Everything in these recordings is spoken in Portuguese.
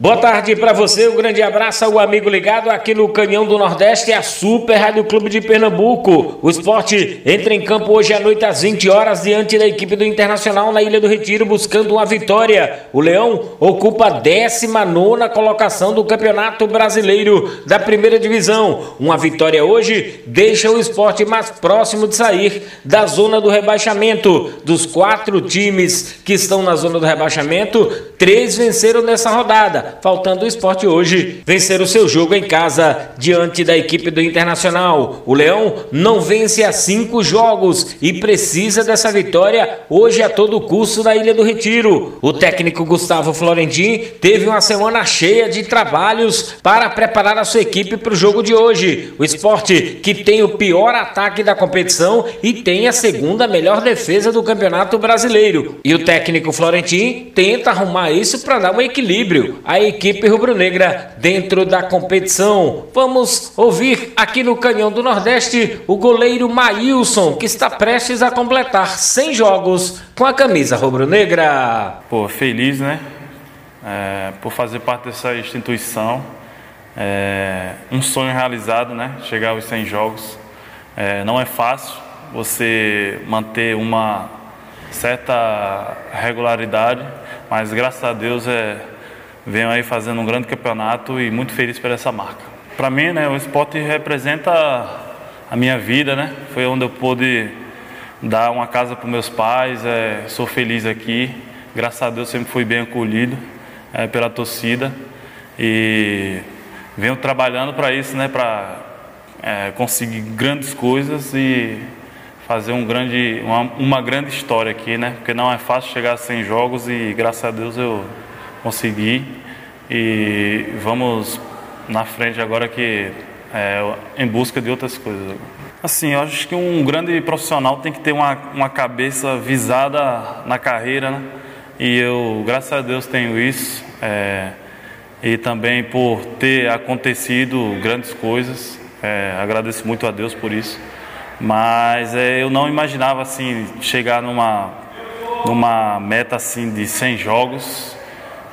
Boa tarde para você, um grande abraço ao amigo ligado aqui no Canhão do Nordeste, a Super Rádio Clube de Pernambuco. O esporte entra em campo hoje à noite às 20 horas diante da equipe do Internacional na Ilha do Retiro buscando uma vitória. O Leão ocupa a 19 colocação do Campeonato Brasileiro da Primeira Divisão. Uma vitória hoje deixa o esporte mais próximo de sair da zona do rebaixamento. Dos quatro times que estão na zona do rebaixamento, três venceram nessa rodada faltando o esporte hoje vencer o seu jogo em casa diante da equipe do Internacional. O Leão não vence há cinco jogos e precisa dessa vitória hoje a todo custo na Ilha do Retiro. O técnico Gustavo Florentin teve uma semana cheia de trabalhos para preparar a sua equipe para o jogo de hoje. O esporte que tem o pior ataque da competição e tem a segunda melhor defesa do Campeonato Brasileiro. E o técnico Florentin tenta arrumar isso para dar um equilíbrio equipe rubro-negra dentro da competição. Vamos ouvir aqui no Canhão do Nordeste o goleiro Maílson, que está prestes a completar 100 jogos com a camisa rubro-negra. Pô, feliz, né? É, por fazer parte dessa instituição. É, um sonho realizado, né? Chegar aos 100 jogos. É, não é fácil você manter uma certa regularidade, mas graças a Deus é venho aí fazendo um grande campeonato e muito feliz por essa marca. Para mim, né, o esporte representa a minha vida, né? Foi onde eu pude dar uma casa para meus pais. É, sou feliz aqui. Graças a Deus sempre fui bem acolhido é, pela torcida e venho trabalhando para isso, né? Para é, conseguir grandes coisas e fazer um grande, uma, uma grande história aqui, né? Porque não é fácil chegar a 100 jogos e graças a Deus eu consegui e vamos na frente agora que é, em busca de outras coisas. Assim, eu acho que um grande profissional tem que ter uma, uma cabeça visada na carreira, né? E eu, graças a Deus, tenho isso. É, e também por ter acontecido grandes coisas. É, agradeço muito a Deus por isso. Mas é, eu não imaginava assim chegar numa numa meta assim de 100 jogos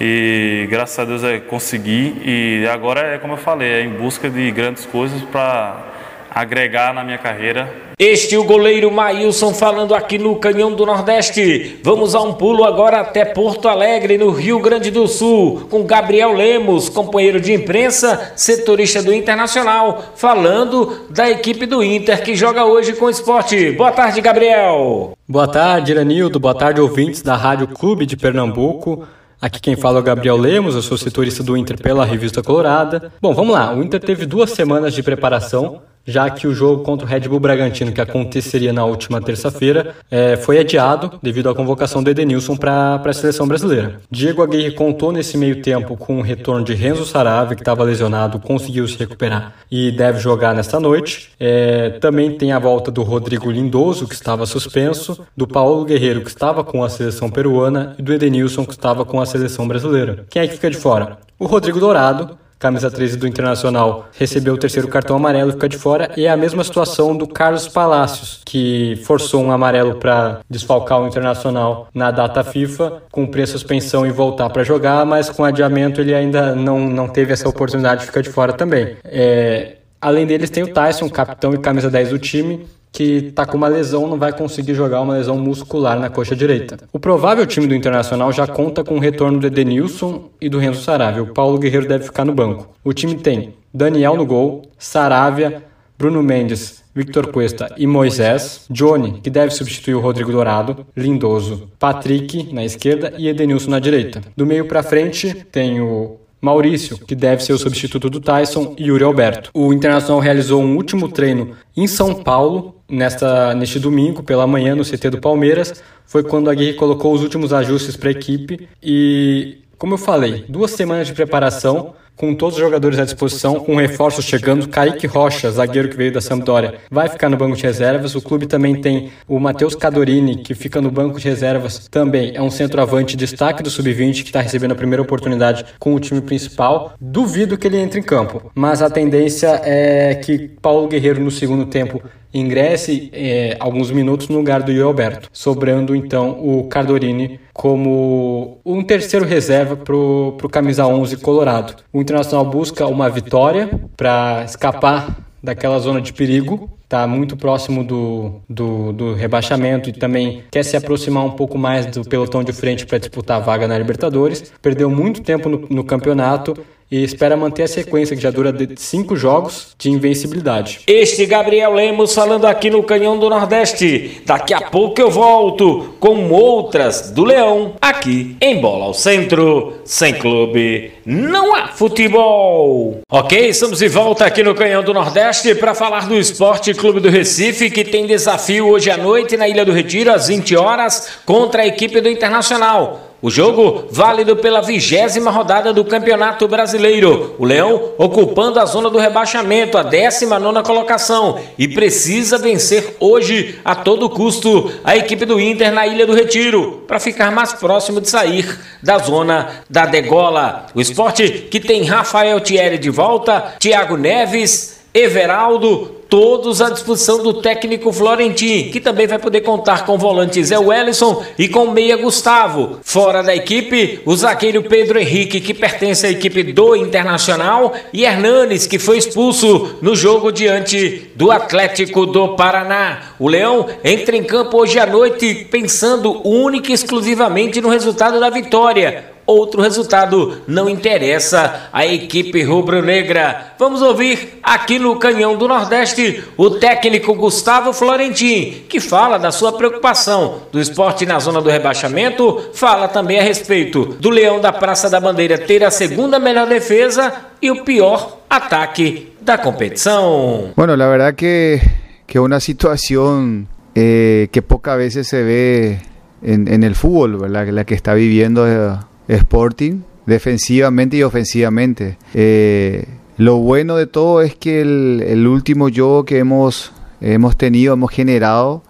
e graças a Deus é consegui e agora é como eu falei, é em busca de grandes coisas para agregar na minha carreira. Este é o goleiro Maílson falando aqui no Canhão do Nordeste. Vamos a um pulo agora até Porto Alegre, no Rio Grande do Sul, com Gabriel Lemos, companheiro de imprensa, setorista do Internacional, falando da equipe do Inter que joga hoje com o esporte. Boa tarde, Gabriel. Boa tarde, Iranildo. Boa tarde, ouvintes da Rádio Clube de Pernambuco. Aqui quem fala é o Gabriel Lemos, eu sou setorista do Inter pela Revista Colorada. Bom, vamos lá. O Inter teve duas semanas de preparação já que o jogo contra o Red Bull Bragantino, que aconteceria na última terça-feira, é, foi adiado devido à convocação do Edenilson para a seleção brasileira. Diego Aguirre contou nesse meio tempo com o retorno de Renzo Saravia, que estava lesionado, conseguiu se recuperar e deve jogar nesta noite. É, também tem a volta do Rodrigo Lindoso, que estava suspenso, do Paulo Guerreiro, que estava com a seleção peruana, e do Edenilson, que estava com a seleção brasileira. Quem é que fica de fora? O Rodrigo Dourado, camisa 13 do Internacional, recebeu o terceiro cartão amarelo e fica de fora. E é a mesma situação do Carlos Palacios, que forçou um amarelo para desfalcar o Internacional na data FIFA, cumprir a suspensão e voltar para jogar, mas com adiamento ele ainda não, não teve essa oportunidade de ficar de fora também. É, além deles, tem o Tyson, capitão e camisa 10 do time, que está com uma lesão, não vai conseguir jogar uma lesão muscular na coxa direita. O provável time do Internacional já conta com o retorno do Edenilson e do Renzo Saravia. O Paulo Guerreiro deve ficar no banco. O time tem Daniel no gol, Saravia, Bruno Mendes, Victor Cuesta e Moisés, Johnny, que deve substituir o Rodrigo Dourado, Lindoso, Patrick na esquerda e Edenilson na direita. Do meio para frente tem o Maurício, que deve ser o substituto do Tyson, e Yuri Alberto. O Internacional realizou um último treino em São Paulo, nesta, neste domingo, pela manhã, no CT do Palmeiras. Foi quando a Aguirre colocou os últimos ajustes para a equipe e, como eu falei, duas semanas de preparação com todos os jogadores à disposição, com reforços chegando. Kaique Rocha, zagueiro que veio da Sampdoria, vai ficar no banco de reservas. O clube também tem o Matheus Cadorini, que fica no banco de reservas também. É um centroavante destaque do Sub-20 que está recebendo a primeira oportunidade com o time principal. Duvido que ele entre em campo, mas a tendência é que Paulo Guerreiro no segundo tempo ingresse é, alguns minutos no lugar do Alberto, sobrando então o Cardorini como um terceiro reserva para o camisa 11 colorado. O Internacional busca uma vitória para escapar daquela zona de perigo, está muito próximo do, do, do, rebaixamento e também quer se aproximar um pouco mais do pelotão de frente para disputar a vaga na Libertadores. Perdeu muito tempo no, no campeonato e espera manter a sequência que já dura de cinco jogos de invencibilidade. Este Gabriel Lemos falando aqui no Canhão do Nordeste. Daqui a pouco eu volto com outras do Leão aqui em Bola ao Centro. Sem clube, não há futebol. Ok, estamos de volta aqui no Canhão do Nordeste para falar do Esporte Clube do Recife que tem desafio hoje à noite na Ilha do Retiro às 20 horas contra a equipe do Internacional. O jogo válido pela vigésima rodada do Campeonato Brasileiro. O Leão ocupando a zona do rebaixamento, a 19 colocação, e precisa vencer hoje a todo custo a equipe do Inter na Ilha do Retiro, para ficar mais próximo de sair da zona da degola. O esporte que tem Rafael Thierry de volta, Thiago Neves, Everaldo, todos à disposição do técnico Florentin, que também vai poder contar com o volante Zé Wellison e com o meia Gustavo. Fora da equipe, o zagueiro Pedro Henrique, que pertence à equipe do Internacional, e Hernanes, que foi expulso no jogo diante do Atlético do Paraná. O Leão entra em campo hoje à noite pensando única e exclusivamente no resultado da vitória outro resultado não interessa à equipe rubro-negra. Vamos ouvir aqui no Canhão do Nordeste o técnico Gustavo Florentin, que fala da sua preocupação do esporte na zona do rebaixamento, fala também a respeito do Leão da Praça da Bandeira ter a segunda melhor defesa e o pior ataque da competição. Bueno, la verdad que que una situación eh, que pocas veces se ve en, en el fútbol, ¿verdad? la que está viviendo eh, Sporting, defensivamente y ofensivamente. Eh, lo bueno de todo es que el, último juego que hemos, hemos tenido, hemos generado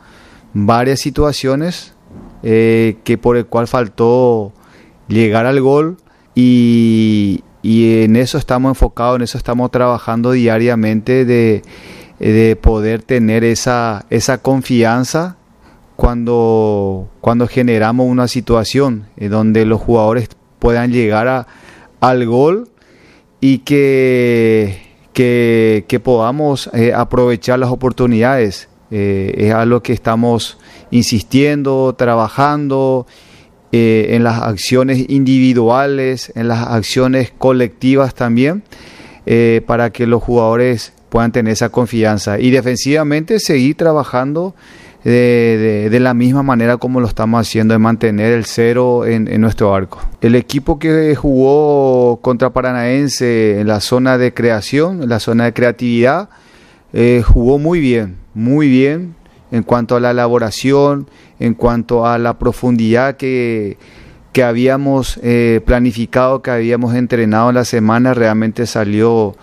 varias situaciones eh, que por el cual faltó llegar al gol y, en eso estamos enfocados, en eso estamos trabajando diariamente de, de poder tener esa, esa confianza cuando, cuando generamos una situación en donde los jugadores puedan llegar a, al gol y que, que, podamos eh, aprovechar las oportunidades. Eh, es algo que estamos insistiendo, trabajando eh, en las acciones individuales, en las acciones colectivas también, para que los jugadores puedan tener esa confianza. Y defensivamente seguir trabajando de, la misma manera como lo estamos haciendo, de mantener el cero en, nuestro arco. El equipo que jugó contra Paranaense en la zona de creación, en la zona de creatividad, eh, jugó muy bien, muy bien en cuanto a la elaboración, en cuanto a la profundidad que, que habíamos eh, planificado, que habíamos entrenado en la semana, realmente salió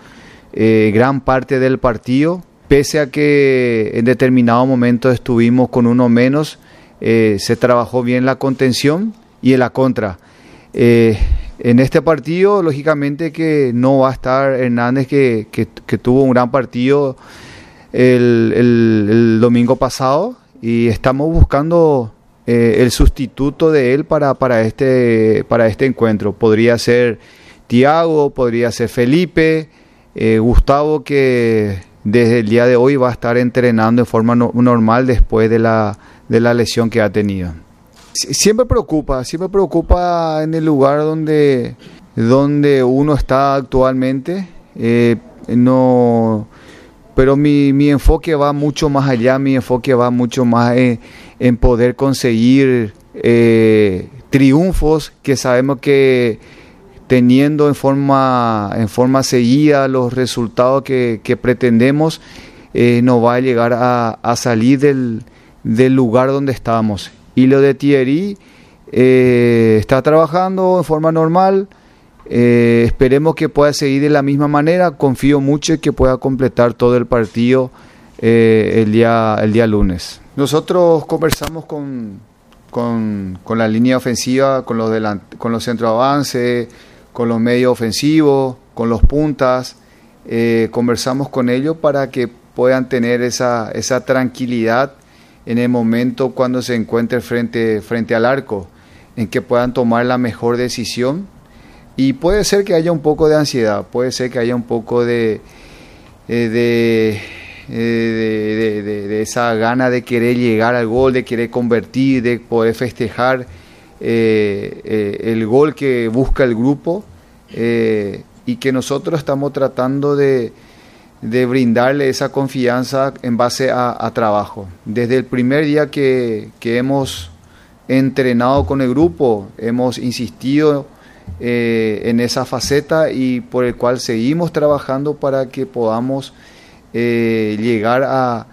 eh, gran parte del partido pese a que en determinado momento estuvimos con uno menos, eh, se trabajó bien la contención y en la contra. Eh, en este partido, lógicamente que no va a estar Hernández, que, tuvo un gran partido el, domingo pasado y estamos buscando eh, el sustituto de él para, para, este, para este encuentro. Podría ser Tiago, podría ser Felipe, Gustavo que desde el día de hoy va a estar entrenando de forma normal después de la, de la lesión que ha tenido. Siempre preocupa, siempre preocupa en el lugar donde, donde uno está actualmente. Eh, no, pero mi, mi, enfoque va mucho más allá, mi enfoque va mucho más en, poder conseguir eh, triunfos que sabemos que teniendo en forma, en forma seguida los resultados que, pretendemos, eh, nos va a llegar a, salir del, lugar donde estamos. Y lo de Thierry eh, está trabajando en forma normal, Eh, esperemos que pueda seguir de la misma manera. Confío mucho en que pueda completar todo el partido eh, el, día, el día lunes. Nosotros conversamos con, con, con la línea ofensiva, con los, con los centros avance, con los medios ofensivos, con los puntas. Eh, conversamos con ellos para que puedan tener esa, esa tranquilidad en el momento cuando se encuentre frente, frente al arco, en que puedan tomar la mejor decisión y puede ser que haya un poco de ansiedad, puede ser que haya un poco de, eh, eh, de, de, de, esa gana de querer llegar al gol, de querer convertir, de poder festejar eh, el gol que busca el grupo y que nosotros estamos tratando de, brindarle esa confianza en base a, trabajo. Desde el primer día que, que hemos entrenado con el grupo, hemos insistido eh, en esa faceta y por el cual seguimos trabajando para que podamos eh, llegar a,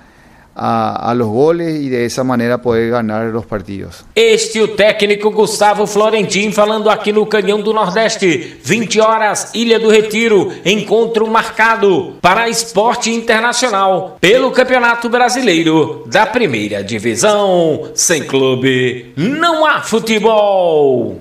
a, a, los goles e de essa maneira poder ganhar os partidos. Este o técnico Gustavo Florentin falando aqui no Canhão do Nordeste. 20 horas, Ilha do Retiro, encontro marcado para esporte internacional pelo Campeonato Brasileiro da Primeira Divisão. Sem clube, não há futebol.